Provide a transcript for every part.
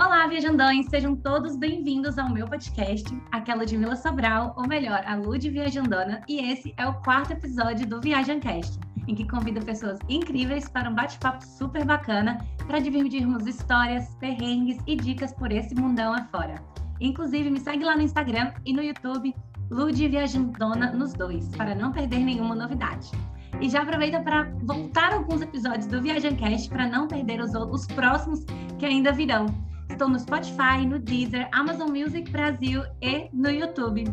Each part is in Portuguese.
Olá, viajandões! Sejam todos bem-vindos ao meu podcast, aquela de Mila Sobral, ou melhor, a Lud Viajandona, e esse é o quarto episódio do Viajancast, em que convido pessoas incríveis para um bate-papo super bacana para dividirmos histórias, perrengues e dicas por esse mundão afora. Inclusive, me segue lá no Instagram e no YouTube, Lud Viajandona nos dois, para não perder nenhuma novidade. E já aproveita para voltar alguns episódios do Viajancast para não perder os, os próximos que ainda virão. Estou no Spotify, no Deezer, Amazon Music Brasil e no YouTube.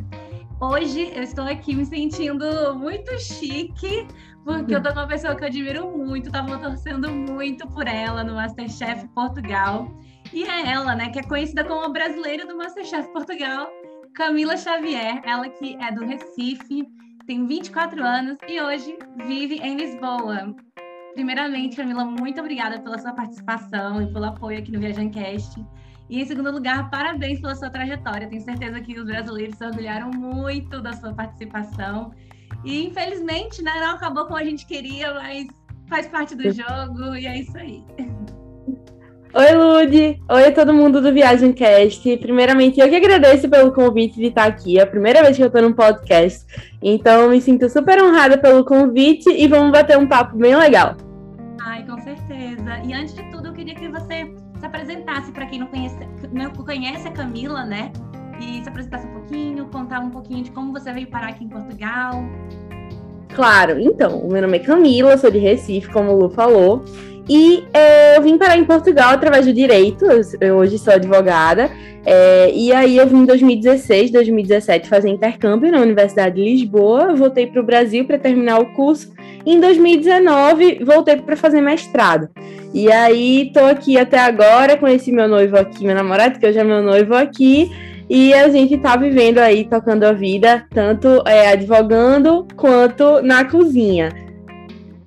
Hoje eu estou aqui me sentindo muito chique, porque eu tô com uma pessoa que eu admiro muito, tava torcendo muito por ela no Masterchef Portugal. E é ela, né, que é conhecida como a brasileira do Masterchef Portugal, Camila Xavier, ela que é do Recife, tem 24 anos e hoje vive em Lisboa. Primeiramente, Camila, muito obrigada pela sua participação e pelo apoio aqui no Viajancast. E em segundo lugar, parabéns pela sua trajetória. Tenho certeza que os brasileiros se orgulharam muito da sua participação. E infelizmente, né, não acabou como a gente queria, mas faz parte do jogo e é isso aí. Oi, Lude! Oi, todo mundo do Viagem Cast. Primeiramente, eu que agradeço pelo convite de estar aqui. É a primeira vez que eu estou num podcast. Então, me sinto super honrada pelo convite e vamos bater um papo bem legal. Certeza. E antes de tudo, eu queria que você se apresentasse para quem não conhece, não conhece a Camila, né? E se apresentasse um pouquinho, contar um pouquinho de como você veio parar aqui em Portugal. Claro, então, o meu nome é Camila, sou de Recife, como o Lu falou. E é, eu vim parar em Portugal através do direito, eu hoje sou advogada, é, e aí eu vim em 2016, 2017 fazer intercâmbio na Universidade de Lisboa, voltei para o Brasil para terminar o curso, e em 2019 voltei para fazer mestrado. E aí tô aqui até agora, conheci meu noivo aqui, meu namorado, que hoje é meu noivo aqui, e a gente tá vivendo aí, tocando a vida, tanto é, advogando quanto na cozinha.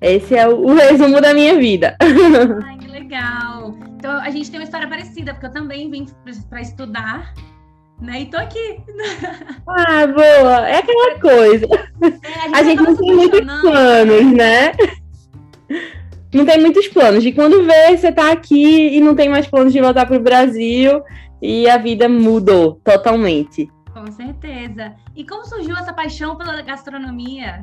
Esse é o, o resumo da minha vida. Ai, que legal. Então a gente tem uma história parecida, porque eu também vim para estudar, né? E tô aqui. Ah, boa. É aquela coisa. É, a gente, a gente não tem muitos planos, né? Não tem muitos planos. De quando vê, você tá aqui e não tem mais planos de voltar pro Brasil e a vida mudou totalmente. Com certeza. E como surgiu essa paixão pela gastronomia?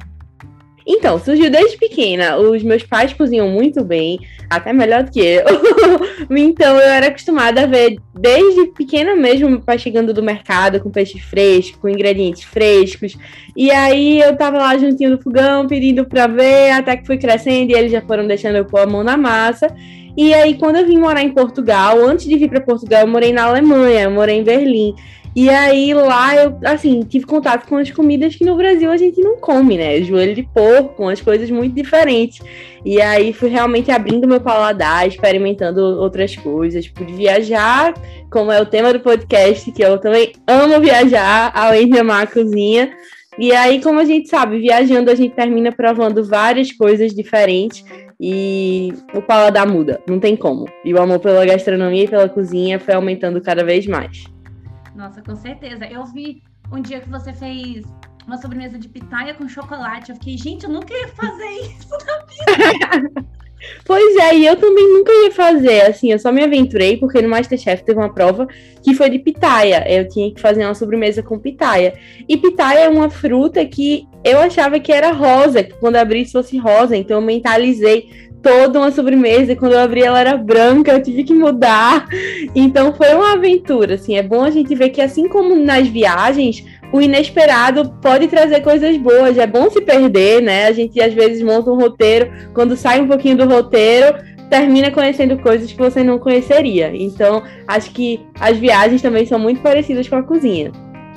Então, surgiu desde pequena. Os meus pais cozinham muito bem, até melhor do que eu. então, eu era acostumada a ver desde pequena mesmo meu pai chegando do mercado com peixe fresco, com ingredientes frescos. E aí eu tava lá juntinho do fogão, pedindo pra ver, até que fui crescendo e eles já foram deixando eu pôr a mão na massa. E aí, quando eu vim morar em Portugal, antes de vir para Portugal, eu morei na Alemanha, eu morei em Berlim. E aí lá eu, assim, tive contato com as comidas que no Brasil a gente não come, né? Joelho de porco, umas coisas muito diferentes. E aí fui realmente abrindo meu paladar, experimentando outras coisas. Pude viajar, como é o tema do podcast, que eu também amo viajar, além de amar a cozinha. E aí, como a gente sabe, viajando a gente termina provando várias coisas diferentes e o paladar muda, não tem como. E o amor pela gastronomia e pela cozinha foi aumentando cada vez mais. Nossa, com certeza. Eu vi um dia que você fez uma sobremesa de pitaia com chocolate. Eu fiquei, gente, eu nunca ia fazer isso na vida. Pois é, e eu também nunca ia fazer, assim, eu só me aventurei porque no Masterchef teve uma prova que foi de pitaia. Eu tinha que fazer uma sobremesa com pitaia. E pitaia é uma fruta que eu achava que era rosa, que quando abri fosse rosa, então eu mentalizei toda uma sobremesa e quando eu abri ela era branca, eu tive que mudar. Então foi uma aventura, assim, é bom a gente ver que assim como nas viagens, o inesperado pode trazer coisas boas, é bom se perder, né? A gente às vezes monta um roteiro, quando sai um pouquinho do roteiro, termina conhecendo coisas que você não conheceria. Então, acho que as viagens também são muito parecidas com a cozinha.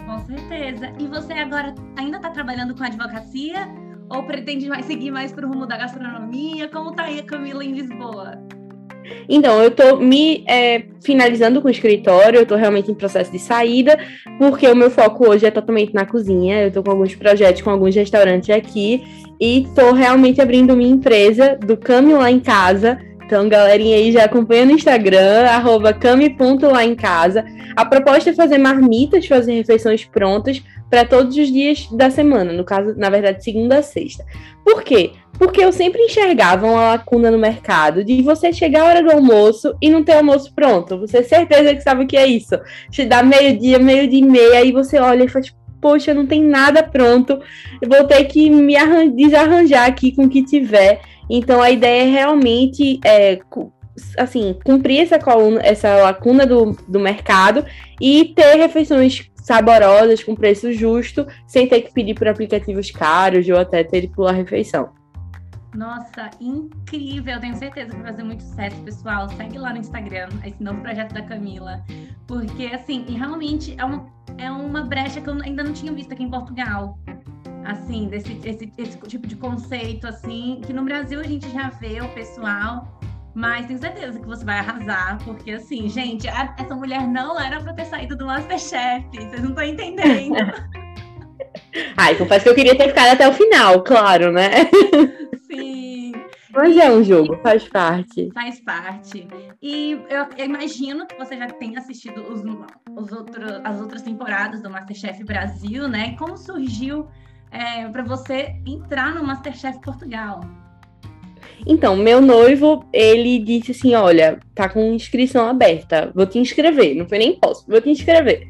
Com certeza. E você agora ainda está trabalhando com advocacia ou pretende mais seguir mais para o rumo da gastronomia? Como tá aí a Camila em Lisboa? Então, eu estou me é, finalizando com o escritório, eu estou realmente em processo de saída, porque o meu foco hoje é totalmente na cozinha. Eu estou com alguns projetos com alguns restaurantes aqui e estou realmente abrindo minha empresa do Cami lá em casa. Então, galerinha aí já acompanha no Instagram, arroba cami.lá em casa. A proposta é fazer marmitas, fazer refeições prontas para todos os dias da semana, no caso, na verdade, segunda a sexta. Por quê? Porque eu sempre enxergava uma lacuna no mercado de você chegar a hora do almoço e não ter almoço pronto. Você certeza que sabe o que é isso. Te dá meio-dia, meio-dia e meia, aí você olha e faz, poxa, não tem nada pronto. Eu vou ter que me desarranjar aqui com o que tiver. Então a ideia é realmente é, assim, cumprir essa, coluna, essa lacuna do, do mercado e ter refeições saborosas, com preço justo, sem ter que pedir por aplicativos caros ou até ter que pular refeição. Nossa, incrível! Tenho certeza que vai fazer muito sucesso, pessoal. Segue lá no Instagram, esse novo projeto da Camila. Porque, assim, realmente é uma, é uma brecha que eu ainda não tinha visto aqui em Portugal. Assim, desse esse, esse tipo de conceito, assim, que no Brasil a gente já vê o pessoal mas tenho certeza que você vai arrasar, porque assim, gente, a, essa mulher não era pra ter saído do Masterchef. Vocês não estão entendendo. Ai, confesso que eu queria ter ficado até o final, claro, né? Sim. Mas é um jogo, faz parte. Faz parte. E eu, eu imagino que você já tenha assistido os, os outro, as outras temporadas do Masterchef Brasil, né? Como surgiu é, para você entrar no Masterchef Portugal? Então, meu noivo, ele disse assim: olha, tá com inscrição aberta, vou te inscrever. Não foi nem posso, vou te inscrever.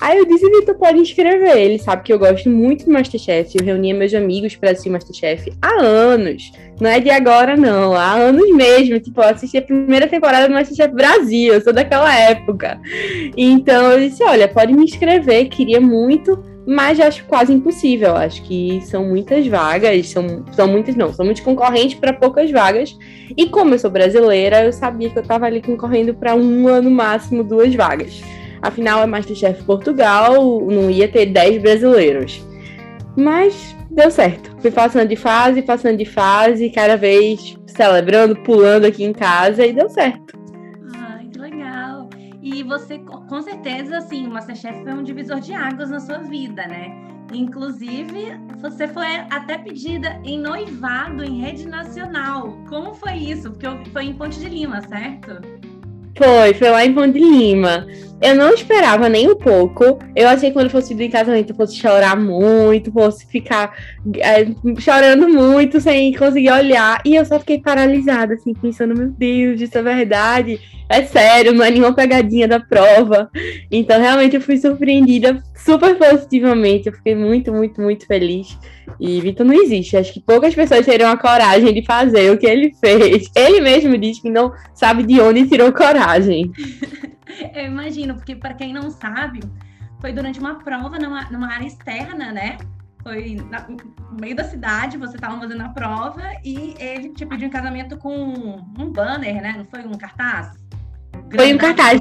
Aí eu disse, Vitor, pode inscrever. Ele sabe que eu gosto muito do Masterchef. Eu reunia meus amigos para assistir Masterchef há anos. Não é de agora, não. Há anos mesmo. Tipo, eu assisti a primeira temporada do Masterchef Brasil. Eu sou daquela época. Então eu disse, olha, pode me inscrever. Queria muito mas acho quase impossível. Acho que são muitas vagas, são, são muitas, não, são muitos concorrentes para poucas vagas. E como eu sou brasileira, eu sabia que eu estava ali concorrendo para um ano máximo, duas vagas. Afinal, é Masterchef Portugal, não ia ter 10 brasileiros. Mas deu certo. Fui passando de fase, passando de fase, cada vez celebrando, pulando aqui em casa e deu certo. E você, com certeza, assim, o Masterchef foi um divisor de águas na sua vida, né? Inclusive, você foi até pedida em noivado em rede nacional. Como foi isso? Porque foi em Ponte de Lima, certo? Foi, foi lá em Ponte de Lima. Eu não esperava nem um pouco. Eu achei que quando fosse de casamento eu fosse chorar muito, fosse ficar é, chorando muito sem conseguir olhar. E eu só fiquei paralisada, assim, pensando, meu Deus, isso é verdade. É sério, não é nenhuma pegadinha da prova. Então, realmente, eu fui surpreendida super positivamente. Eu fiquei muito, muito, muito feliz. E Vitor não existe. Acho que poucas pessoas teriam a coragem de fazer o que ele fez. Ele mesmo diz que não sabe de onde tirou coragem. Eu imagino, porque para quem não sabe, foi durante uma prova numa, numa área externa, né? Foi na, no meio da cidade, você estava fazendo a prova e ele te pediu um casamento com um banner, né? Não foi um cartaz? Foi um cartaz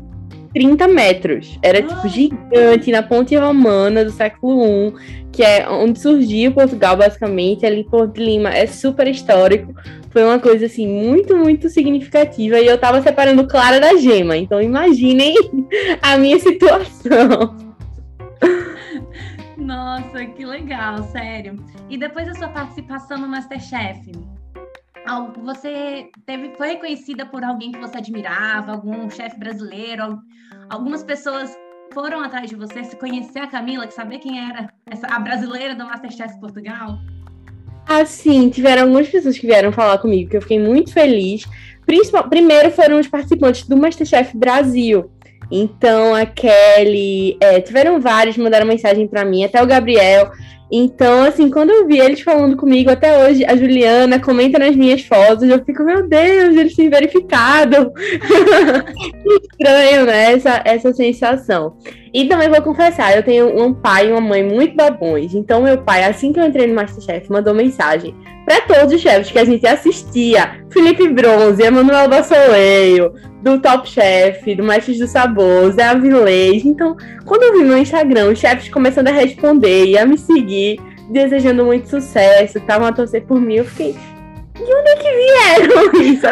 30 metros. Era ah. tipo gigante na Ponte Romana do século I, que é onde surgiu Portugal, basicamente, ali em Porto de Lima. É super histórico. Foi uma coisa assim muito, muito significativa. E eu tava separando Clara da Gema. Então imaginem a minha situação. Nossa, que legal, sério. E depois da sua participação no Masterchef, você teve, foi reconhecida por alguém que você admirava, algum chefe brasileiro? Algumas pessoas foram atrás de você, se conhecer a Camila, que saber quem era essa, a brasileira do Masterchef Portugal? Ah, sim, tiveram algumas pessoas que vieram falar comigo, que eu fiquei muito feliz. Principal, primeiro foram os participantes do Masterchef Brasil. Então, a Kelly, é, tiveram vários, mandaram mensagem para mim, até o Gabriel. Então, assim, quando eu vi eles falando comigo até hoje, a Juliana comenta nas minhas fotos, eu fico, meu Deus, eles têm verificado. estranho, né? Essa, essa sensação. E também vou confessar, eu tenho um pai e uma mãe muito babões. Então, meu pai, assim que eu entrei no Masterchef, mandou mensagem para todos os chefes que a gente assistia: Felipe Bronze, Emanuel Bassoleio, do Top Chef, do Mestres do Sabor, Zé Avilés. Então, quando eu vi no Instagram os chefes começando a responder e a me seguir, desejando muito sucesso, estavam a torcer por mim, eu fiquei. De onde é que vieram isso?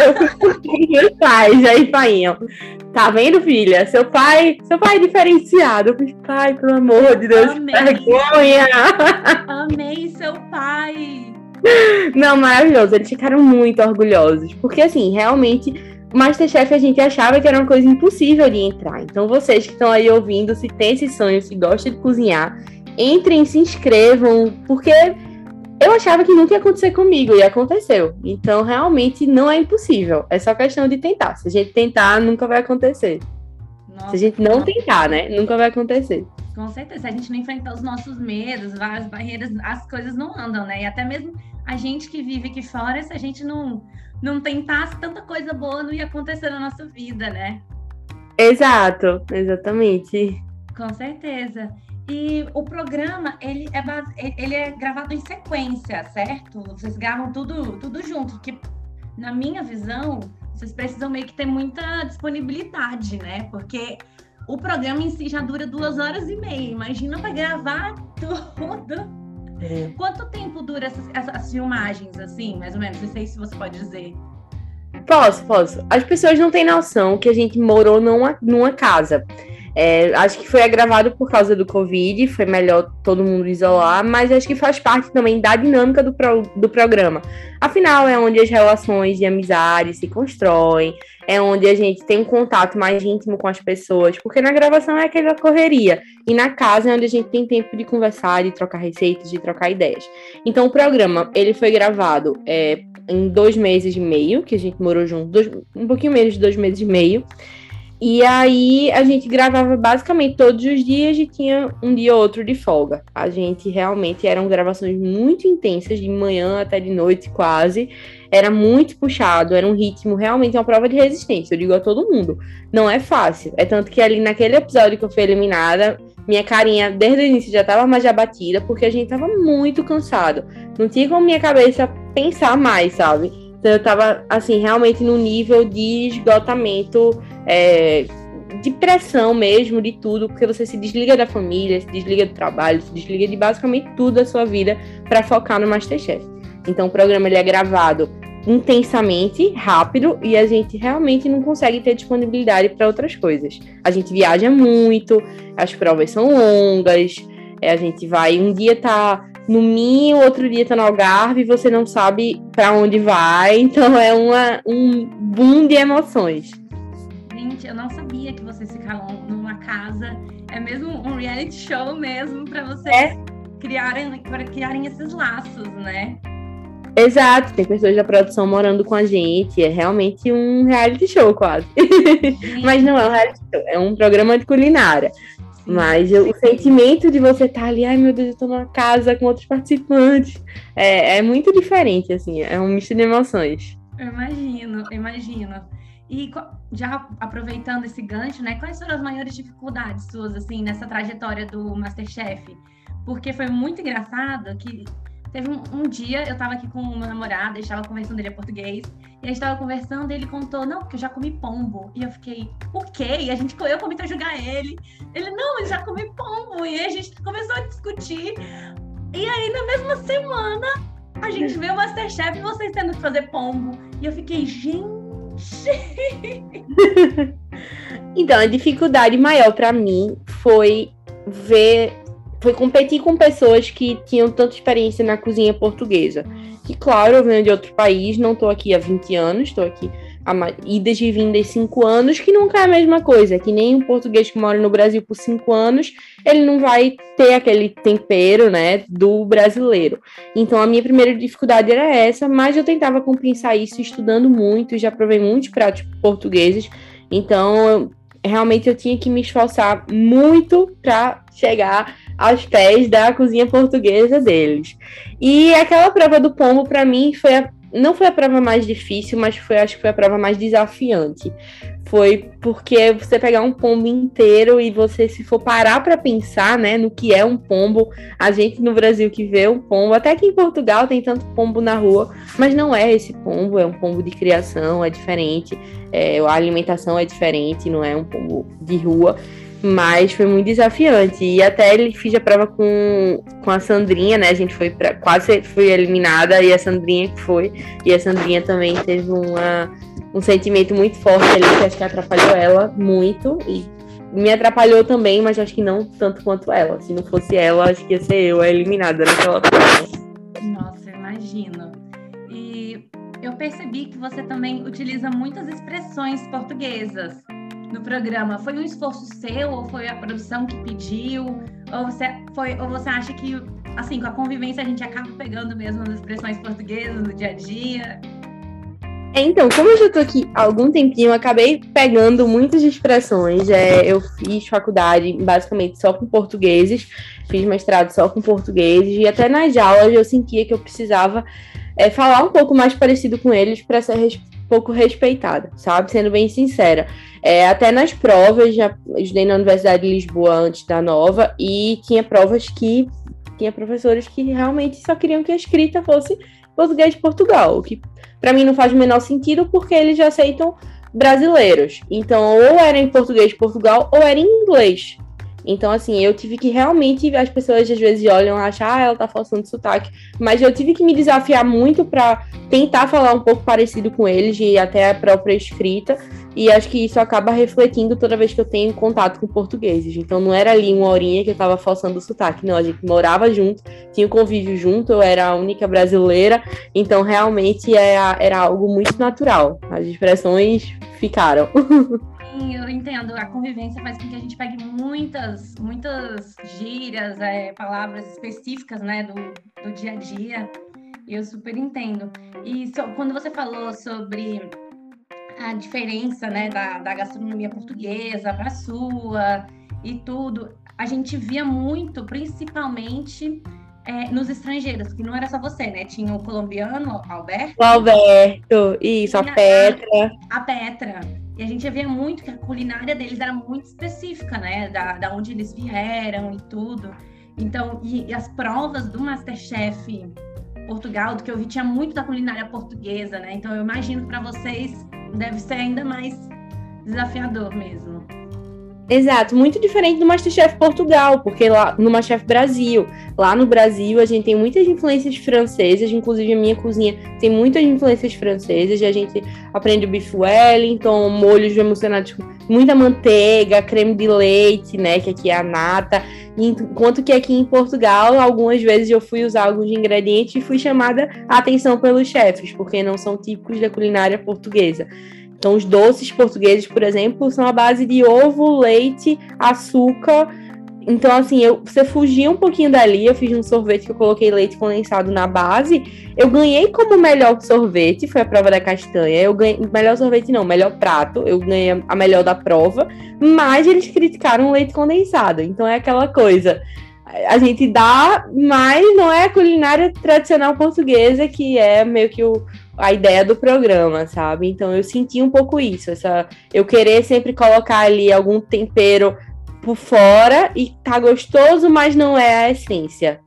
Meus pais, aí fainham. Tá vendo, filha? Seu pai, seu pai é diferenciado. Eu falei, pai, pelo amor de Deus, Amei. vergonha. Amei seu pai. Não, maravilhoso. Eles ficaram muito orgulhosos. Porque, assim, realmente Masterchef a gente achava que era uma coisa impossível de entrar. Então, vocês que estão aí ouvindo, se tem esse sonho, se gosta de cozinhar, entrem, se inscrevam, porque eu achava que nunca ia acontecer comigo e aconteceu. Então, realmente não é impossível. É só questão de tentar. Se a gente tentar, nunca vai acontecer. Nossa, Se a gente não tentar, né? Nunca vai acontecer. Com certeza. Se a gente não enfrentar os nossos medos, várias barreiras, as coisas não andam, né? E até mesmo a gente que vive aqui fora, se a gente não, não tentasse, tanta coisa boa não ia acontecer na nossa vida, né? Exato, exatamente. Com certeza. E o programa, ele é, base... ele é gravado em sequência, certo? Vocês gravam tudo, tudo junto, que na minha visão, vocês precisam meio que ter muita disponibilidade, né? Porque o programa em si já dura duas horas e meia. Imagina para gravar tudo. É. Quanto tempo dura essas, essas, filmagens, assim, mais ou menos? Não sei se você pode dizer. Posso, posso. As pessoas não têm noção que a gente morou numa, numa casa. É, acho que foi gravado por causa do Covid, foi melhor todo mundo isolar, mas acho que faz parte também da dinâmica do, pro, do programa. Afinal, é onde as relações de amizade se constroem, é onde a gente tem um contato mais íntimo com as pessoas, porque na gravação é aquela correria, e na casa é onde a gente tem tempo de conversar, de trocar receitas, de trocar ideias. Então, o programa, ele foi gravado é, em dois meses e meio, que a gente morou junto, dois, um pouquinho menos de dois meses e meio, e aí a gente gravava basicamente todos os dias e tinha um dia ou outro de folga. A gente realmente eram gravações muito intensas, de manhã até de noite quase. Era muito puxado, era um ritmo realmente uma prova de resistência. Eu digo a todo mundo. Não é fácil. É tanto que ali naquele episódio que eu fui eliminada, minha carinha desde o início já estava mais abatida, porque a gente tava muito cansado. Não tinha como minha cabeça pensar mais, sabe? Então eu tava, assim, realmente no nível de esgotamento, é, de pressão mesmo, de tudo, porque você se desliga da família, se desliga do trabalho, se desliga de basicamente tudo da sua vida para focar no Masterchef. Então o programa ele é gravado intensamente, rápido, e a gente realmente não consegue ter disponibilidade para outras coisas. A gente viaja muito, as provas são longas, é, a gente vai, um dia tá no Minho, outro dia tá no Algarve, e você não sabe para onde vai, então é uma, um boom de emoções. Gente, eu não sabia que vocês ficavam numa casa, é mesmo um reality show mesmo para vocês é. criarem, para criarem esses laços, né? Exato, tem pessoas da produção morando com a gente, é realmente um reality show quase. Mas não é um reality show, é um programa de culinária. Mas eu, o sentimento de você estar tá ali, ai meu Deus, eu tô numa casa com outros participantes, é, é muito diferente, assim, é um misto de emoções. Eu imagino, imagino. E já aproveitando esse gancho, né, quais foram as maiores dificuldades suas, assim, nessa trajetória do Masterchef? Porque foi muito engraçado que Teve um, um, dia, eu tava aqui com o meu namorado, ele estava conversando, ele é português, e a gente tava conversando e ele contou, não, porque eu já comi pombo. E eu fiquei, o quê? E a gente, eu comi pra julgar ele. Ele, não, eu já comi pombo. E a gente começou a discutir. E aí, na mesma semana, a gente vê o Masterchef e vocês tendo que fazer pombo. E eu fiquei, gente. então, a dificuldade maior para mim foi ver foi competir com pessoas que tinham tanta experiência na cozinha portuguesa. Que, claro, eu venho de outro país, não estou aqui há 20 anos, estou aqui há idas e vindas 5 anos, que nunca é a mesma coisa, que nem um português que mora no Brasil por 5 anos, ele não vai ter aquele tempero, né, do brasileiro. Então, a minha primeira dificuldade era essa, mas eu tentava compensar isso estudando muito, já provei muitos pratos portugueses, então realmente eu tinha que me esforçar muito para chegar aos pés da cozinha portuguesa deles. E aquela prova do pombo, para mim, foi a, não foi a prova mais difícil, mas foi, acho que foi a prova mais desafiante. Foi porque você pegar um pombo inteiro e você, se for parar para pensar, né, no que é um pombo, a gente no Brasil que vê um pombo, até que em Portugal tem tanto pombo na rua, mas não é esse pombo, é um pombo de criação, é diferente, é, a alimentação é diferente, não é um pombo de rua. Mas foi muito desafiante. E até ele fiz a prova com, com a Sandrinha, né? A gente foi pra, quase foi eliminada e a Sandrinha que foi. E a Sandrinha também teve uma, um sentimento muito forte ali que acho que atrapalhou ela muito. E me atrapalhou também, mas acho que não tanto quanto ela. Se não fosse ela, acho que ia ser eu a eliminada naquela prova. Nossa, imagino. E eu percebi que você também utiliza muitas expressões portuguesas no programa? Foi um esforço seu ou foi a produção que pediu? Ou você, foi, ou você acha que, assim, com a convivência a gente acaba pegando mesmo as expressões portuguesas no dia a dia? É, então, como eu já tô aqui há algum tempinho, eu acabei pegando muitas expressões. É, eu fiz faculdade basicamente só com portugueses, fiz mestrado só com portugueses, e até nas aulas eu sentia que eu precisava é, falar um pouco mais parecido com eles para ser pouco respeitada, sabe? Sendo bem sincera. É, até nas provas, já estudei na Universidade de Lisboa antes da nova, e tinha provas que tinha professores que realmente só queriam que a escrita fosse português de Portugal, o que para mim não faz o menor sentido porque eles já aceitam brasileiros. Então, ou era em português de Portugal ou era em inglês. Então, assim, eu tive que realmente. As pessoas às vezes olham e acham, ah, ela tá forçando sotaque. Mas eu tive que me desafiar muito para tentar falar um pouco parecido com eles e até a própria escrita. E acho que isso acaba refletindo toda vez que eu tenho contato com portugueses. Então não era ali uma horinha que eu tava forçando sotaque. Não, a gente morava junto, tinha o convívio junto, eu era a única brasileira. Então realmente era, era algo muito natural. As expressões ficaram. eu entendo. A convivência faz com que a gente pegue muitas, muitas gírias, é, palavras específicas, né, do, do dia a dia. Eu super entendo. E so, quando você falou sobre a diferença, né, da, da gastronomia portuguesa para a sua e tudo, a gente via muito, principalmente é, nos estrangeiros, que não era só você, né? Tinha o colombiano, Alberto. O Alberto, isso, a Petra. A, a Petra. E a gente via muito que a culinária deles era muito específica, né? Da, da onde eles vieram e tudo. Então, e, e as provas do Masterchef Portugal, do que eu vi, tinha muito da culinária portuguesa, né? Então, eu imagino que para vocês deve ser ainda mais desafiador mesmo. Exato, muito diferente do Masterchef Portugal, porque lá no Masterchef Brasil, lá no Brasil a gente tem muitas influências francesas, inclusive a minha cozinha tem muitas influências francesas, e a gente aprende o bife Wellington, molhos emocionados com muita manteiga, creme de leite, né, que aqui é a nata, enquanto que aqui em Portugal, algumas vezes eu fui usar alguns ingredientes e fui chamada a atenção pelos chefes, porque não são típicos da culinária portuguesa. Então, os doces portugueses, por exemplo, são a base de ovo, leite, açúcar. Então, assim, eu, você fugia um pouquinho dali. Eu fiz um sorvete que eu coloquei leite condensado na base. Eu ganhei como melhor sorvete, foi a prova da castanha. Eu ganhei. Melhor sorvete não, melhor prato. Eu ganhei a melhor da prova. Mas eles criticaram o leite condensado. Então, é aquela coisa a gente dá, mas não é a culinária tradicional portuguesa que é meio que o, a ideia do programa, sabe? Então eu senti um pouco isso, essa eu querer sempre colocar ali algum tempero por fora e tá gostoso, mas não é a essência.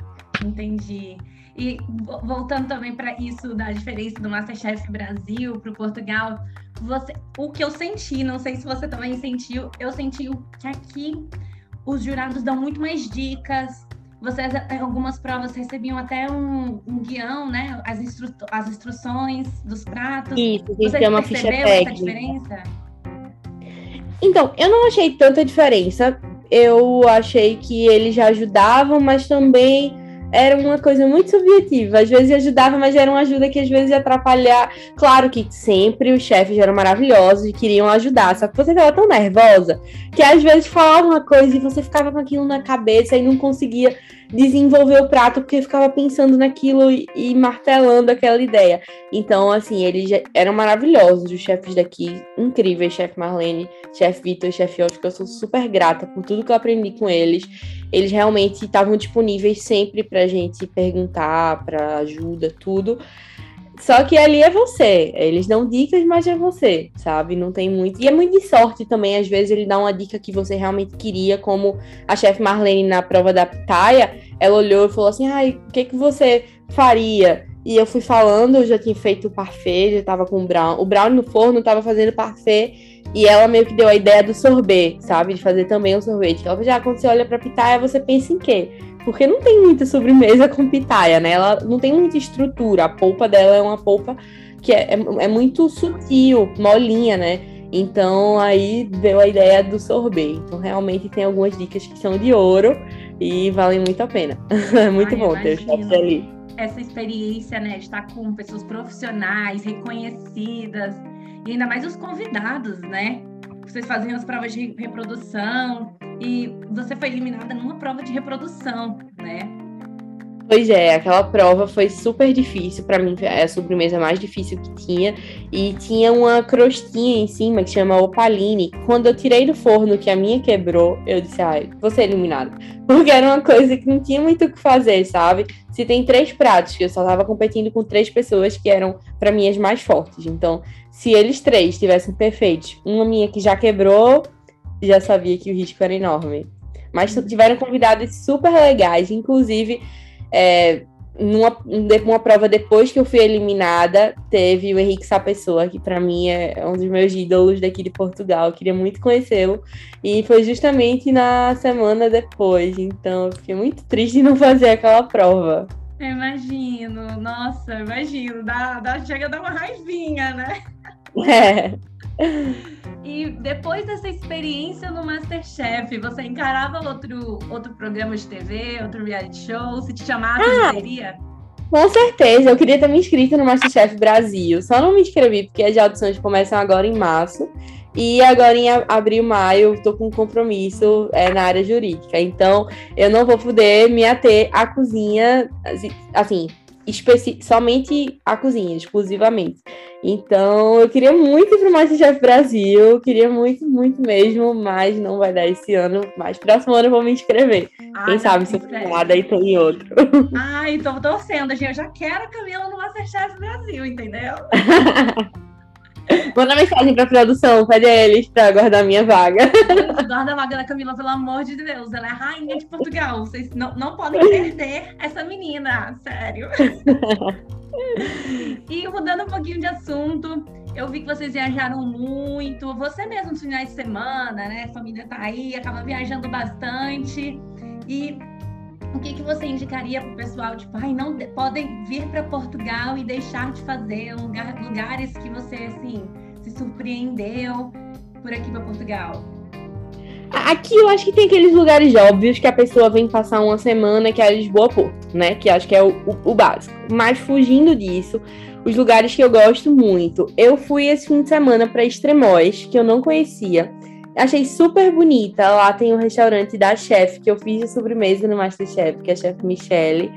Entendi. E voltando também para isso da diferença do MasterChef Brasil para o Portugal, você, o que eu senti, não sei se você também sentiu, eu senti que aqui os jurados dão muito mais dicas, vocês, em algumas provas, recebiam até um, um guião, né? As, instru as instruções dos pratos. Isso, Você uma ficha técnica. essa diferença? Então, eu não achei tanta diferença. Eu achei que eles já ajudavam, mas também era uma coisa muito subjetiva. Às vezes ajudava, mas era uma ajuda que às vezes ia atrapalhar. Claro que sempre os chefes eram maravilhosos e queriam ajudar, só que você ficava tão nervosa que às vezes falava uma coisa e você ficava com aquilo na cabeça e não conseguia desenvolver o prato porque ficava pensando naquilo e, e martelando aquela ideia. Então, assim, eles eram maravilhosos, os chefes daqui, incríveis, chefe Marlene, chefe Vitor chefe Oscar, eu sou super grata por tudo que eu aprendi com eles eles realmente estavam disponíveis sempre para a gente perguntar, para ajuda, tudo. Só que ali é você. Eles dão dicas, mas é você, sabe? Não tem muito. E é muito de sorte também. Às vezes ele dá uma dica que você realmente queria, como a chefe Marlene na prova da pitaia. Ela olhou e falou assim: ai, o que, que você faria? E eu fui falando, eu já tinha feito o parfait, já tava com o brown. O brown no forno tava fazendo parfait. E ela meio que deu a ideia do sorvete, sabe? De fazer também um sorvete. Ela já quando você olha pra pitaia, você pensa em quê? Porque não tem muita sobremesa com pitaia, né? Ela não tem muita estrutura. A polpa dela é uma polpa que é, é, é muito sutil, molinha, né? Então aí deu a ideia do sorvete. Então realmente tem algumas dicas que são de ouro e valem muito a pena. É muito Ai, bom ter o ali. Essa experiência, né, de estar com pessoas profissionais, reconhecidas, e ainda mais os convidados, né? Vocês faziam as provas de reprodução E você foi eliminada numa prova de reprodução, né? Pois é, aquela prova foi super difícil para mim, é a sobremesa mais difícil que tinha e tinha uma crostinha em cima que chama opaline. Quando eu tirei do forno que a minha quebrou, eu disse, ai, vou ser eliminada. Porque era uma coisa que não tinha muito o que fazer, sabe? Se tem três pratos, eu só tava competindo com três pessoas que eram para mim as mais fortes. Então, se eles três tivessem perfeitos, uma minha que já quebrou, já sabia que o risco era enorme. Mas tiveram convidados super legais, inclusive é, numa uma prova depois que eu fui eliminada, teve o Henrique Sapessoa, que para mim é um dos meus ídolos daqui de Portugal. Eu queria muito conhecê-lo. E foi justamente na semana depois. Então eu fiquei muito triste de não fazer aquela prova. Imagino, nossa, imagino. Dá, dá, chega a dar uma raivinha, né? É. E depois dessa experiência no Masterchef, você encarava outro, outro programa de TV, outro reality show? Se te chamasse, ah, seria? Com certeza, eu queria ter me inscrito no Masterchef Brasil. Só não me inscrevi porque as audições começam agora em março. E agora em abril, maio, estou com um compromisso é, na área jurídica. Então, eu não vou poder me ater à cozinha, assim, somente a cozinha, exclusivamente. Então, eu queria muito ir para o Masterchef Brasil, queria muito, muito mesmo, mas não vai dar esse ano. Mas próximo ano eu vou me inscrever. Ah, Quem sabe se eu nada e tô em outro. Ai, tô torcendo, gente. Eu já quero a Camila no Masterchef Brasil, entendeu? Manda mensagem pra produção, pede eles pra guardar minha vaga. Guarda a vaga da Camila, pelo amor de Deus. Ela é rainha de Portugal. Vocês não, não podem perder essa menina, sério. e mudando um pouquinho de assunto, eu vi que vocês viajaram muito. Você mesmo nos finais de semana, né? A família tá aí, acaba viajando bastante. E o que, que você indicaria para o pessoal? Tipo, ai, não podem vir para Portugal e deixar de fazer lugar, lugares que você assim se surpreendeu por aqui para Portugal. Aqui eu acho que tem aqueles lugares óbvios que a pessoa vem passar uma semana, que é Lisboa Porto, né? Que acho que é o, o, o básico. Mas fugindo disso, os lugares que eu gosto muito. Eu fui esse fim de semana para Extremóis, que eu não conhecia. Achei super bonita. Lá tem um restaurante da chefe, que eu fiz de sobremesa no Masterchef, que é a chefe Michelle.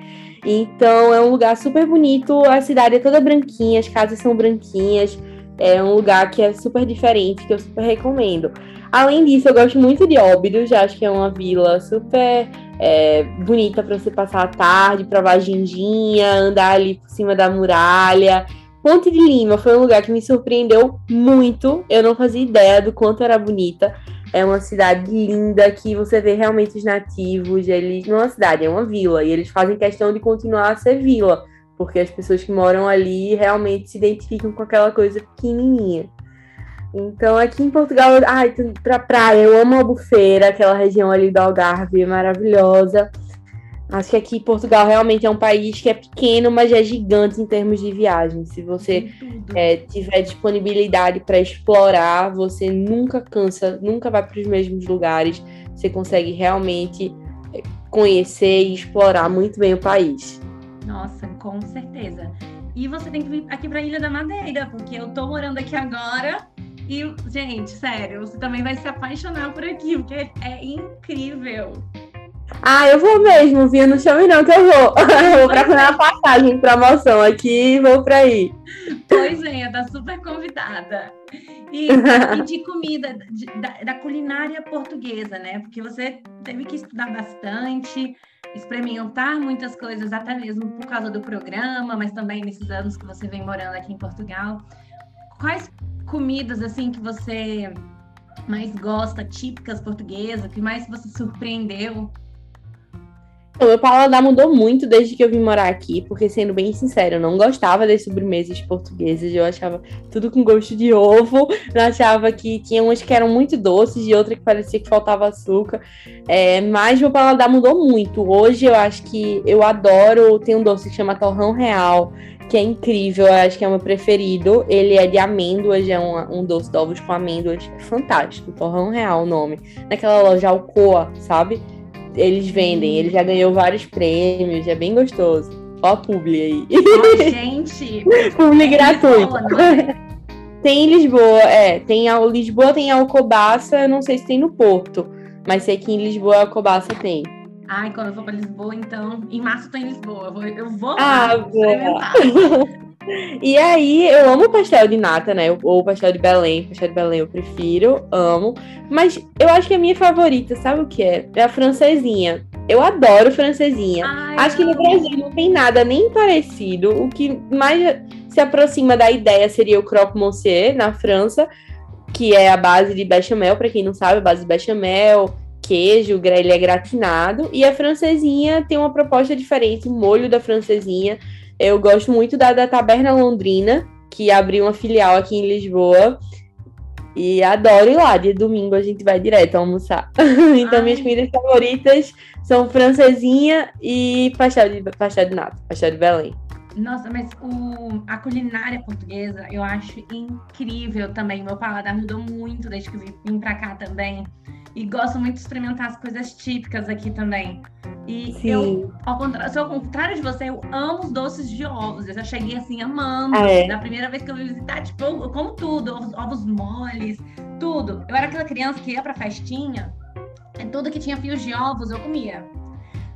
Então é um lugar super bonito. A cidade é toda branquinha, as casas são branquinhas. É um lugar que é super diferente, que eu super recomendo. Além disso, eu gosto muito de Óbidos, acho que é uma vila super é, bonita para você passar a tarde, provar ginginha, andar ali por cima da muralha. Ponte de Lima foi um lugar que me surpreendeu muito. Eu não fazia ideia do quanto era bonita. É uma cidade linda que você vê realmente os nativos. Eles não é uma cidade, é uma vila. E eles fazem questão de continuar a ser vila. Porque as pessoas que moram ali realmente se identificam com aquela coisa pequenininha. Então, aqui em Portugal, ai, pra praia, eu amo a Bufeira, aquela região ali do Algarve, é maravilhosa. Acho que aqui Portugal realmente é um país que é pequeno, mas é gigante em termos de viagem. Se você é, tiver disponibilidade para explorar, você nunca cansa, nunca vai para os mesmos lugares. Você consegue realmente é, conhecer e explorar muito bem o país. Nossa, com certeza. E você tem que vir aqui para a Ilha da Madeira, porque eu tô morando aqui agora. E, gente, sério, você também vai se apaixonar por aqui, porque é incrível. Ah, eu vou mesmo, Via, não chame não que eu vou. Eu vou procurar uma passagem, promoção aqui e vou pra aí. Pois é, tá super convidada. E, e de comida, de, da, da, culinária portuguesa, né? Porque você teve que estudar bastante, experimentar muitas coisas, até mesmo por causa do programa, mas também nesses anos que você vem morando aqui em Portugal. Quais comidas, assim, que você mais gosta, típicas portuguesas, que mais você surpreendeu? O meu paladar mudou muito desde que eu vim morar aqui, porque, sendo bem sincero, eu não gostava das sobremesas portuguesas. Eu achava tudo com gosto de ovo. Eu achava que tinha umas que eram muito doces e outra que parecia que faltava açúcar. É, mas meu paladar mudou muito. Hoje eu acho que eu adoro. Tem um doce que chama Torrão Real, que é incrível. Eu acho que é o meu preferido. Ele é de amêndoas, é um, um doce de ovos com amêndoas. É fantástico. Torrão Real o nome. Naquela loja Alcoa, sabe? Eles vendem. Ele já ganhou vários prêmios, é bem gostoso. Ó a publi aí. Gente! publi gratuito. É? Tem em Lisboa, é. Tem a Lisboa, tem a Alcobaça, não sei se tem no Porto. Mas sei que em Lisboa a Cobaça tem. Ai, quando eu for pra Lisboa, então. Em março tô em Lisboa. Eu vou, eu vou Ah, lá experimentar. E aí, eu amo pastel de nata, né? Ou pastel de Belém. Pastel de Belém eu prefiro, amo. Mas eu acho que a minha favorita, sabe o que é? É a francesinha. Eu adoro francesinha. Ai, Acho que no. Brasil não tem nada nem parecido. O que mais se aproxima da ideia seria o croque monsieur na França, que é a base de bechamel, para quem não sabe, a base de bechamel, queijo, ele é gratinado. E a francesinha tem uma proposta diferente, o molho da francesinha. Eu gosto muito da da Taberna Londrina, que abriu uma filial aqui em Lisboa. E adoro ir lá. De domingo a gente vai direto almoçar. então, Ai. minhas comidas favoritas são francesinha e pastel de, pastel de nata, pastel de Belém. Nossa, mas o, a culinária portuguesa eu acho incrível também. Meu paladar mudou muito desde que vim pra cá também. E gosto muito de experimentar as coisas típicas aqui também. E eu, ao contrário, sou ao contrário de você, eu amo os doces de ovos. Eu já cheguei assim amando. Ah, é? Da primeira vez que eu vim visitar, tipo, eu como tudo, ovos, ovos moles, tudo. Eu era aquela criança que ia pra festinha, e tudo que tinha fios de ovos eu comia.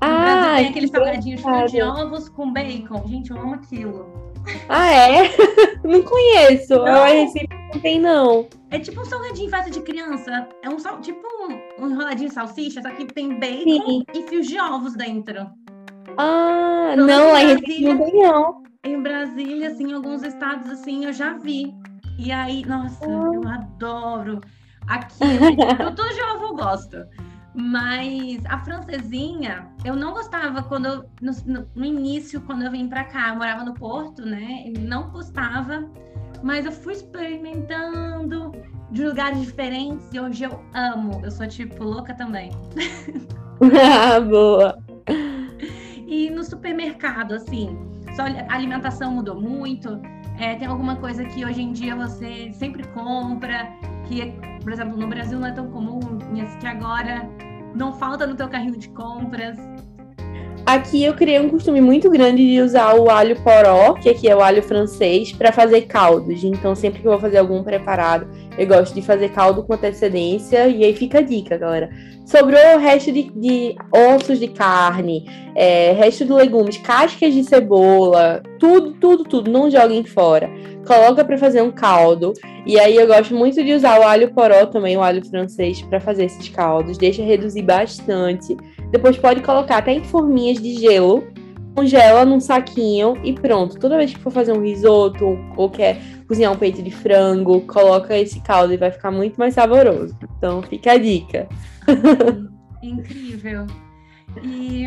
No Brasil Ah, tem aqueles salgadinhos fios de engraçado. ovos com bacon. Gente, eu amo aquilo. ah, é? não conheço. Não. Eu Recife não tem, não. É tipo um salgadinho em festa de criança. É um sal, tipo um, um enroladinho de salsicha, só que tem bacon Sim. e fios de ovos dentro. Ah, Pelo não, em Recife não tem, não. Em Brasília, assim, em alguns estados, assim, eu já vi. E aí, nossa, eu adoro aquilo. Eu tudo de ovo eu gosto. Mas a francesinha, eu não gostava quando eu, no, no- início, quando eu vim pra cá, eu morava no Porto, né? Não gostava, mas eu fui experimentando de lugares diferentes e hoje eu amo. Eu sou tipo louca também. ah, boa. E no supermercado, assim, só a alimentação mudou muito. É, tem alguma coisa que hoje em dia você sempre compra, que, por exemplo, no Brasil não é tão comum, que agora não falta no teu carrinho de compras. Aqui eu criei um costume muito grande de usar o alho poró, que aqui é o alho francês, para fazer caldos. Então, sempre que eu vou fazer algum preparado, eu gosto de fazer caldo com antecedência. E aí fica a dica, galera. Sobrou o resto de, de ossos de carne, é, resto de legumes, cascas de cebola, tudo, tudo, tudo. Não joguem fora. Coloca para fazer um caldo. E aí eu gosto muito de usar o alho poró também, o alho francês, para fazer esses caldos. Deixa reduzir bastante. Depois pode colocar até em forminhas de gelo, congela num saquinho e pronto. Toda vez que for fazer um risoto ou quer cozinhar um peito de frango, coloca esse caldo e vai ficar muito mais saboroso. Então fica a dica. Incrível. E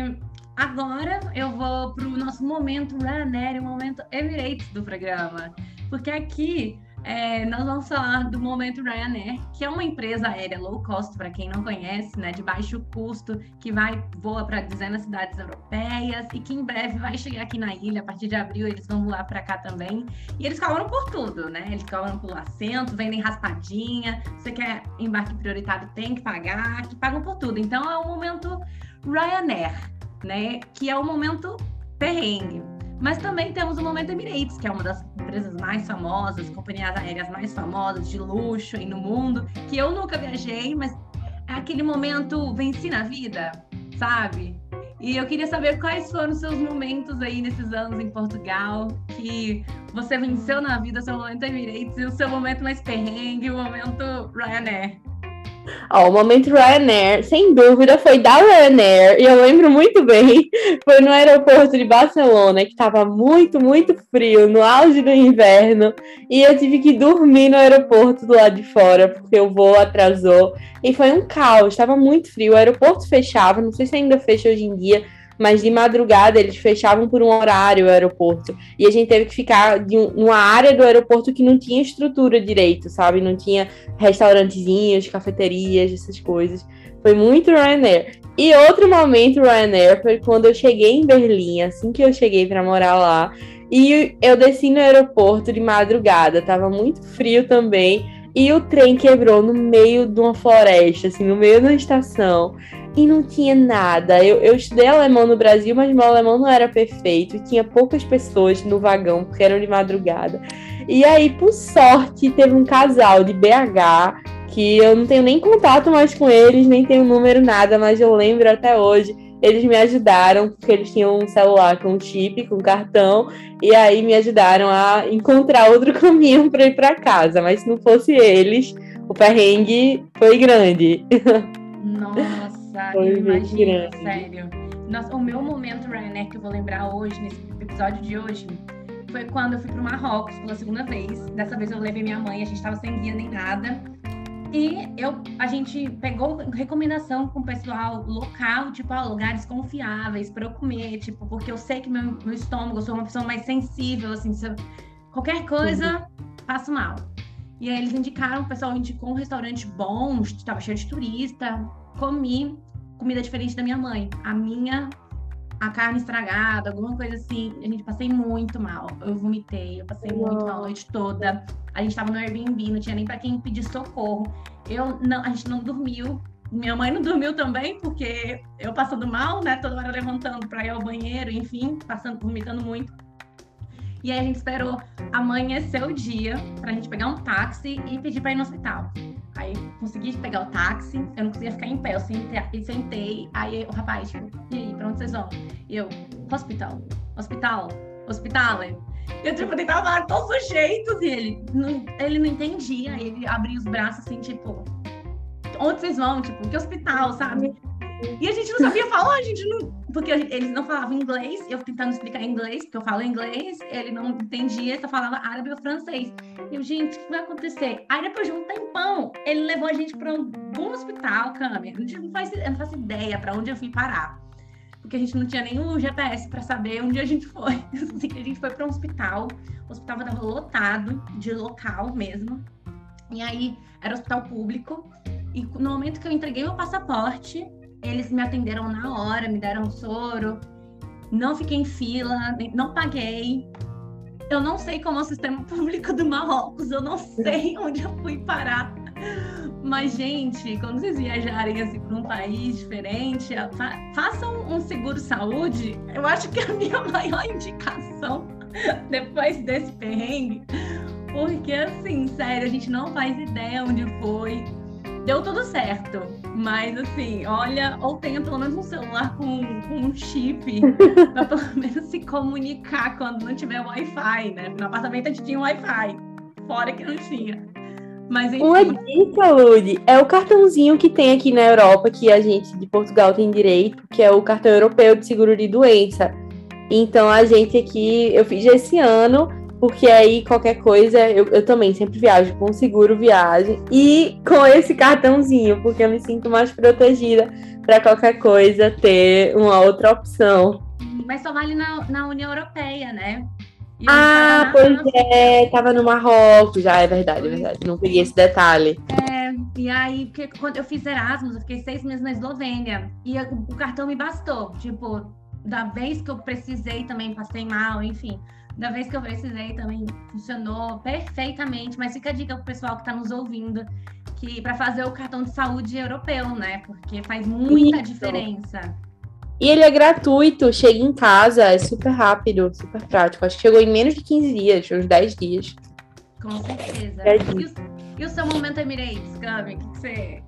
agora eu vou para o nosso momento Ryanair, o momento Emirates do programa. Porque aqui é, nós vamos falar do momento Ryanair, que é uma empresa aérea low cost, para quem não conhece, né, de baixo custo, que vai voa para dezenas de cidades europeias e que em breve vai chegar aqui na ilha. A partir de abril eles vão voar para cá também. E eles cobram por tudo, né? Eles cobram por assento, vendem raspadinha. Você quer embarque prioritário, tem que pagar, que pagam por tudo. Então é o momento Ryanair, né? Que é o momento perrengue. Mas também temos o momento Emirates, que é uma das empresas mais famosas, companhias aéreas mais famosas, de luxo aí no mundo, que eu nunca viajei, mas é aquele momento venci na vida, sabe? E eu queria saber quais foram os seus momentos aí nesses anos em Portugal, que você venceu na vida, seu momento Emirates e o seu momento mais perrengue, o momento Ryanair. Ó, o momento Ryanair, sem dúvida, foi da Ryanair. E eu lembro muito bem, foi no aeroporto de Barcelona, que estava muito, muito frio, no auge do inverno. E eu tive que dormir no aeroporto do lado de fora, porque o voo atrasou. E foi um caos, estava muito frio. O aeroporto fechava, não sei se ainda fecha hoje em dia, mas de madrugada eles fechavam por um horário o aeroporto. E a gente teve que ficar de um, numa área do aeroporto que não tinha estrutura direito, sabe? Não tinha restaurantezinhos, cafeterias, essas coisas. Foi muito Ryanair. E outro momento Ryanair foi quando eu cheguei em Berlim, assim que eu cheguei para morar lá. E eu desci no aeroporto de madrugada, tava muito frio também. E o trem quebrou no meio de uma floresta, assim, no meio da estação. E não tinha nada. Eu, eu estudei alemão no Brasil, mas meu alemão não era perfeito. E tinha poucas pessoas no vagão, porque eram de madrugada. E aí, por sorte, teve um casal de BH que eu não tenho nem contato mais com eles, nem tenho número, nada, mas eu lembro até hoje. Eles me ajudaram, porque eles tinham um celular com chip, com cartão, e aí me ajudaram a encontrar outro caminho para ir para casa. Mas se não fosse eles, o perrengue foi grande. Nossa, foi imagino, sério. Nossa, o meu momento, Ryanair, que eu vou lembrar hoje, nesse episódio de hoje, foi quando eu fui pro Marrocos pela segunda vez. Dessa vez eu levei minha mãe, a gente tava sem guia nem nada. E eu, a gente pegou recomendação com o pessoal local, tipo, ah, lugares confiáveis para eu comer, tipo, porque eu sei que meu, meu estômago, eu sou uma pessoa mais sensível, assim, se eu, qualquer coisa, passo mal. E aí eles indicaram, o pessoal indicou um restaurante bom, estava cheio de turista, comi comida diferente da minha mãe. A minha a carne estragada, alguma coisa assim. A gente passei muito mal. Eu vomitei, eu passei muito mal a noite toda. A gente tava no Airbnb, não tinha nem para quem pedir socorro. Eu não, a gente não dormiu. Minha mãe não dormiu também, porque eu passando mal, né? Toda hora levantando para ir ao banheiro, enfim, passando, vomitando muito. E aí a gente esperou amanhecer o dia pra gente pegar um táxi e pedir para ir no hospital. Aí consegui pegar o táxi, eu não conseguia ficar em pé, eu sentei, sentei aí o rapaz, tipo, e aí, pra onde vocês vão? E eu, hospital, hospital, hospital. Eu, tipo, tentava falar todos os jeitos e ele não, ele não entendia, ele abria os braços assim, tipo, onde vocês vão? Tipo, que hospital, sabe? E a gente não sabia falar, a gente não. Porque eles não falavam inglês, eu tentando explicar inglês, porque eu falo inglês, ele não entendia, só falava árabe ou francês. E eu, gente, o que vai acontecer? Aí depois de um tempão, ele levou a gente para um bom hospital, câmera. Não faz, não faz ideia para onde eu fui parar. Porque a gente não tinha nenhum GPS para saber onde a gente foi. Assim, a gente foi para um hospital, o hospital estava lotado, de local mesmo. E aí, era hospital público. E no momento que eu entreguei meu passaporte, eles me atenderam na hora, me deram soro, não fiquei em fila, não paguei. Eu não sei como é o sistema público do Marrocos, eu não sei onde eu fui parar. Mas, gente, quando vocês viajarem assim, para um país diferente, fa façam um seguro saúde. Eu acho que é a minha maior indicação depois desse perrengue. Porque, assim, sério, a gente não faz ideia onde foi deu tudo certo. Mas assim, olha, ou tenha pelo menos um celular com, com um chip para pelo menos se comunicar quando não tiver Wi-Fi, né? No apartamento a gente tinha Wi-Fi, fora que não tinha. Mas, enfim. Uma dica, Lud, é o cartãozinho que tem aqui na Europa, que a gente de Portugal tem direito, que é o cartão europeu de seguro de doença. Então a gente aqui, eu fiz esse ano, porque aí qualquer coisa, eu, eu também sempre viajo com seguro viagem e com esse cartãozinho, porque eu me sinto mais protegida para qualquer coisa ter uma outra opção. Mas só vale na, na União Europeia, né? ah, pois é, tava no Marrocos, já é verdade, é verdade. Não peguei esse detalhe. É, e aí, porque quando eu fiz Erasmus, eu fiquei seis meses na Eslovênia. E o cartão me bastou. Tipo, da vez que eu precisei também, passei mal, enfim da vez que eu precisei também funcionou perfeitamente. Mas fica a dica pro pessoal que está nos ouvindo que para fazer o cartão de saúde europeu, né? Porque faz muita Isso. diferença. E ele é gratuito, chega em casa, é super rápido, super prático. Acho que chegou em menos de 15 dias, uns 10 dias. Com certeza. E o, e o, seu momento Emirates, Cami? O que, que você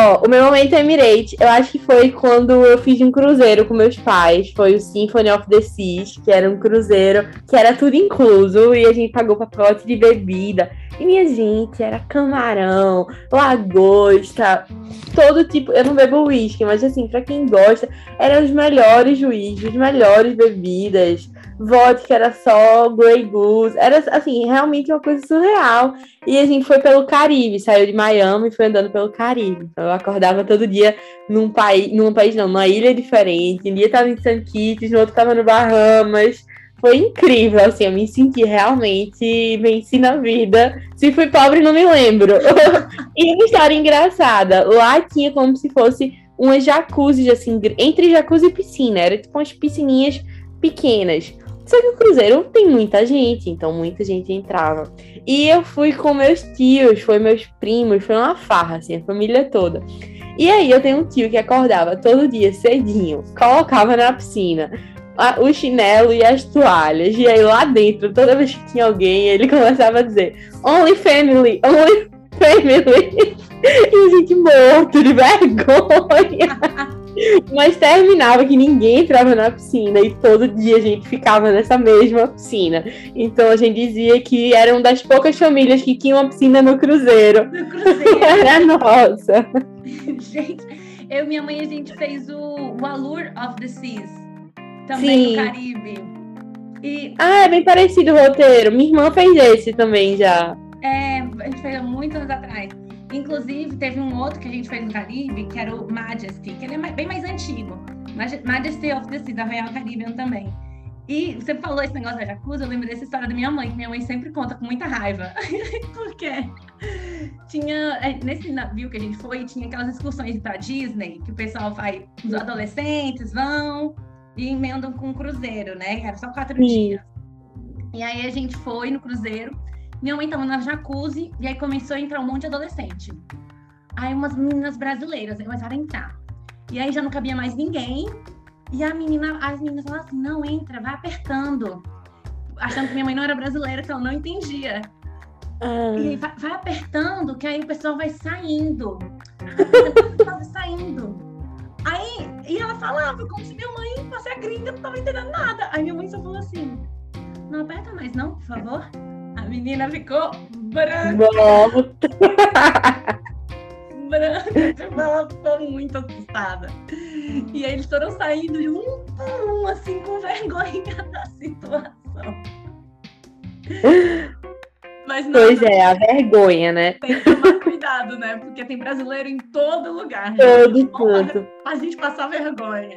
Ó, o meu momento Emirate, eu acho que foi quando eu fiz um cruzeiro com meus pais. Foi o Symphony of the Seas, que era um cruzeiro que era tudo incluso e a gente pagou pacote de bebida. E minha gente, era camarão, lagosta, todo tipo. Eu não bebo uísque, mas assim, pra quem gosta, eram os melhores juízes, as melhores bebidas vodka era só Grey Goose. Era, assim, realmente uma coisa surreal. E a gente foi pelo Caribe, saiu de Miami e foi andando pelo Caribe. Então eu acordava todo dia num país, num país não, numa ilha diferente. Um dia tava em St. Kitts, no outro tava no Bahamas. Foi incrível, assim, eu me senti realmente venci na vida. Se fui pobre, não me lembro. e uma história engraçada. Lá tinha como se fosse umas jacuzzi, assim, entre jacuzzi e piscina. Era tipo umas piscininhas pequenas. Só que o cruzeiro tem muita gente, então muita gente entrava. E eu fui com meus tios, foi meus primos, foi uma farra, assim, a família toda. E aí eu tenho um tio que acordava todo dia cedinho, colocava na piscina o chinelo e as toalhas. E aí lá dentro, toda vez que tinha alguém, ele começava a dizer: Only family, only family. E a gente morto de vergonha. Mas terminava que ninguém entrava na piscina e todo dia a gente ficava nessa mesma piscina. Então a gente dizia que era uma das poucas famílias que tinha uma piscina no cruzeiro. No cruzeiro. Era nossa. gente, eu e minha mãe a gente fez o, o Allure of the Seas, também Sim. no Caribe. E Ah, é bem parecido o roteiro. Minha irmã fez esse também já. é, a gente fez há muitos anos atrás. Inclusive, teve um outro que a gente fez no Caribe, que era o Majesty, que ele é bem mais antigo. Maj- Majesty of the Seas, da Royal Caribbean também. E você falou esse negócio da jacuzzi, eu lembro dessa história da minha mãe, que minha mãe sempre conta com muita raiva. Porque tinha. é, Nesse navio que a gente foi, tinha aquelas excursões pra Disney, que o pessoal vai, os adolescentes vão e emendam com um cruzeiro, né? Era só quatro Sim. dias. E aí a gente foi no cruzeiro, minha mãe tava na jacuzzi, e aí começou a entrar um monte de adolescente. Aí umas meninas brasileiras começaram a entrar. E aí já não cabia mais ninguém. E a menina, as meninas falaram assim: não, entra, vai apertando. Achando que minha mãe não era brasileira, que ela não entendia. Ah, E aí vai, vai apertando, que aí o pessoal vai saindo. Vai saindo. Aí, e ela falava como se minha mãe fosse a gringa, não tava entendendo nada. Aí minha mãe só falou assim: não aperta mais, não, por favor. A menina ficou branca, branca, tipo, ela ficou muito assustada. E aí eles foram saindo de um por um, assim, com vergonha da situação. Mas não, Pois é, a vergonha, né? tem que tomar cuidado, né? Porque tem brasileiro em todo lugar. Todo canto. A gente passar vergonha.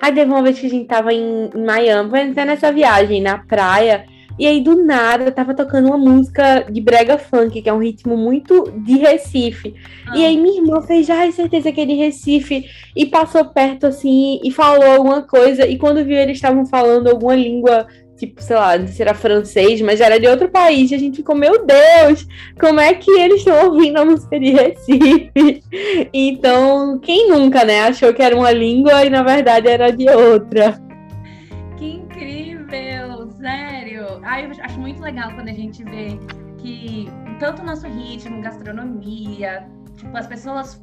Aí teve uma vez que a gente tava em, em Miami, foi nessa viagem, na praia. E aí, do nada, tava tocando uma música de brega funk, que é um ritmo muito de Recife. Ah, E aí minha irmã fez, já, é certeza que é de Recife. E passou perto, assim, e falou alguma coisa. E quando viu, eles estavam falando alguma língua, tipo, sei lá, se era francês, mas era de outro país. E a gente ficou, meu Deus, como é que eles estão ouvindo a música de Recife? Então, quem nunca, né, achou que era uma língua e na verdade era de outra. Ai, eu acho muito legal quando a gente vê que tanto o nosso ritmo, gastronomia, tipo, as pessoas,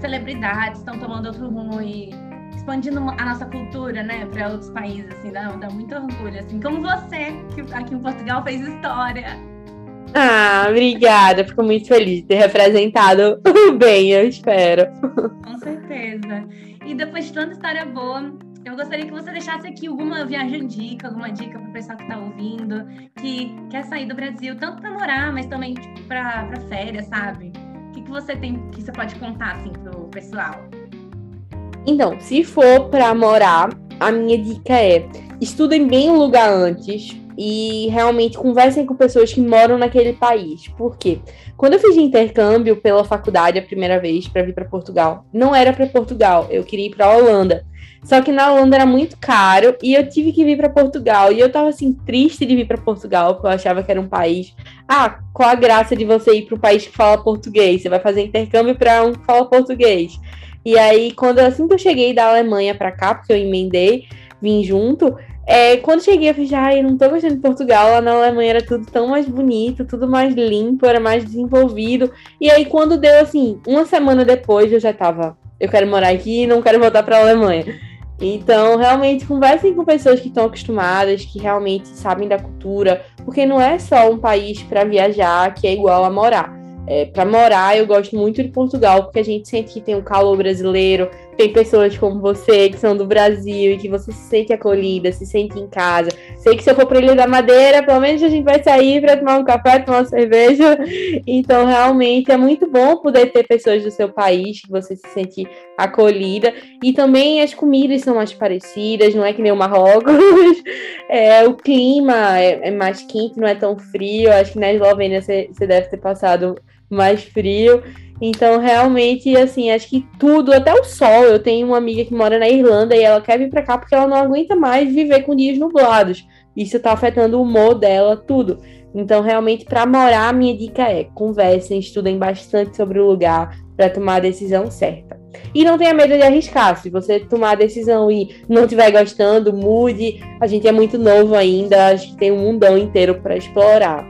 celebridades, estão tomando outro rumo e expandindo a nossa cultura, né, para outros países, assim, dá, dá muito orgulho, assim, como você, que aqui em Portugal fez história. Ah, obrigada. Fico muito feliz de ter representado bem, eu espero. Com certeza. E depois de tanta história boa, eu gostaria que você deixasse aqui alguma viagem dica, alguma dica para o pessoal que está ouvindo, que quer sair do Brasil, tanto para morar, mas também tipo, para férias, sabe? O que, que você tem que você pode contar assim pro pessoal? Então, se for para morar, a minha dica é: estudem bem o lugar antes e realmente conversem com pessoas que moram naquele país. Por quê? Quando eu fiz intercâmbio pela faculdade a primeira vez para vir para Portugal, não era para Portugal, eu queria ir para Holanda. Só que na Holanda era muito caro e eu tive que vir para Portugal. E eu tava assim triste de vir para Portugal, porque eu achava que era um país. Ah, qual a graça de você ir para um país que fala português? Você vai fazer intercâmbio para um que fala português. E aí, quando assim que eu cheguei da Alemanha para cá, porque eu emendei, vim junto, é, quando cheguei, eu falei, ai, não tô gostando de Portugal. Lá na Alemanha era tudo tão mais bonito, tudo mais limpo, era mais desenvolvido. E aí, quando deu assim, uma semana depois, eu já tava, eu quero morar aqui e não quero voltar pra Alemanha. Então, realmente, conversem com pessoas que estão acostumadas, que realmente sabem da cultura, porque não é só um país para viajar que é igual a morar. É, para morar, eu gosto muito de Portugal, porque a gente sente que tem um calor brasileiro, tem pessoas como você que são do Brasil e que você se sente acolhida, se sente em casa. Sei que se eu for para Ilha da Madeira, pelo menos a gente vai sair para tomar um café, tomar uma cerveja. Então, realmente é muito bom poder ter pessoas do seu país que você se sente acolhida. E também as comidas são mais parecidas, não é que nem o Marrocos. É, o clima é, é mais quente, não é tão frio. Acho que na Eslovênia você você deve ter passado mais frio. Então, realmente, assim, acho que tudo, até o sol. Eu tenho uma amiga que mora na Irlanda e ela quer vir pra cá porque ela não aguenta mais viver com dias nublados. Isso tá afetando o humor dela, tudo. Então, realmente, para morar, a minha dica é: conversem, estudem bastante sobre o lugar para tomar a decisão certa. E não tenha medo de arriscar. Se você tomar a decisão e não estiver gostando, mude. A gente é muito novo ainda, acho que tem um mundão inteiro para explorar.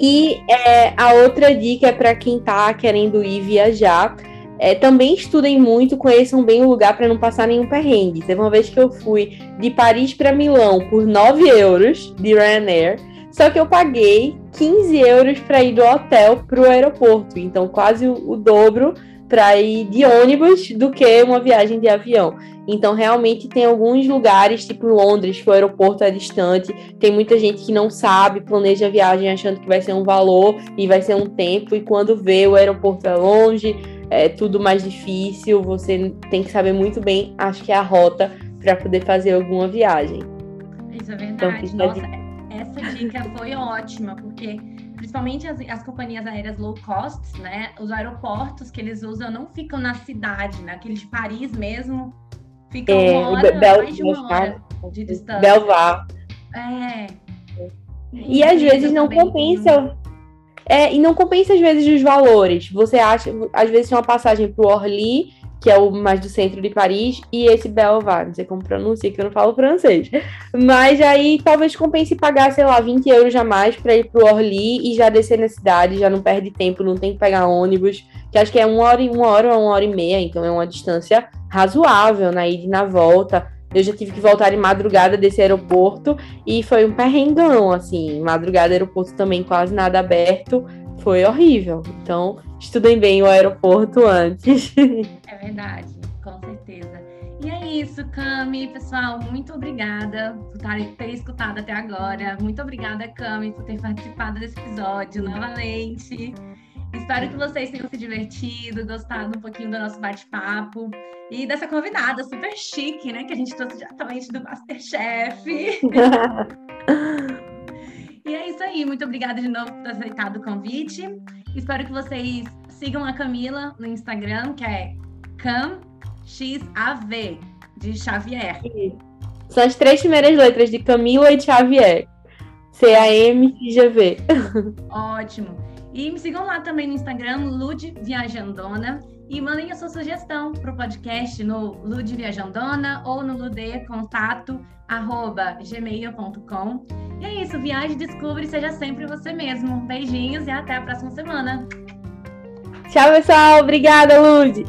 E é, a outra dica é para quem está querendo ir viajar. É, também estudem muito, conheçam bem o lugar para não passar nenhum perrengue. Teve uma vez que eu fui de Paris para Milão por 9 euros de Ryanair, só que eu paguei 15 euros para ir do hotel para o aeroporto, então quase o, o dobro para ir de ônibus do que uma viagem de avião. Então, realmente, tem alguns lugares, tipo Londres, que o aeroporto é distante, tem muita gente que não sabe, planeja a viagem achando que vai ser um valor e vai ser um tempo, e quando vê o aeroporto é longe, é tudo mais difícil, você tem que saber muito bem, acho que é a rota para poder fazer alguma viagem. Isso é verdade. Então, Nossa, essa dica foi ótima, porque principalmente as, as, companhias aéreas low cost, né? Os aeroportos que eles usam não ficam na cidade, né? Aquele de Paris mesmo, ficam é, uma hora, Bel, mais de uma hora de distância. Belvar. É. E, e às vezes não compensa. É, e não compensa às vezes os valores. Você acha, às vezes, uma passagem para o Orly que é o mais do centro de Paris, e esse Belvar, não sei como pronuncia, que eu não falo francês. Mas aí talvez compense pagar, sei lá, 20 euros a mais para ir pro Orly e já descer na cidade, já não perde tempo, não tem que pegar ônibus, que acho que é uma hora, uma hora ou uma hora e meia, então é uma distância razoável na ida e na volta. Eu já tive que voltar de madrugada desse aeroporto e foi um perrengão, assim. Madrugada, aeroporto também quase nada aberto foi horrível. Então, estudem bem o aeroporto antes. É verdade, com certeza. E é isso, Cami. Pessoal, muito obrigada por ter escutado até agora. Muito obrigada, Cami, por ter participado desse episódio novamente. Espero que vocês tenham se divertido, gostado um pouquinho do nosso bate-papo e dessa convidada super chique, né? Que a gente trouxe diretamente do Masterchef. E é isso aí. Muito obrigada de novo por ter aceitado o convite. Espero que vocês sigam a Camila no Instagram, que é CamXAV, de Xavier. São as três primeiras letras de Camila e Xavier. C-A-M-G-V. Ótimo. E me sigam lá também no Instagram, Lud Viajandona. E mandem a sua sugestão para o podcast no Lud Viajandona ou no ludecontato.gmail.com. E é isso, viaje, descubra e seja sempre você mesmo. Beijinhos e até a próxima semana. Tchau, pessoal. Obrigada, Lud.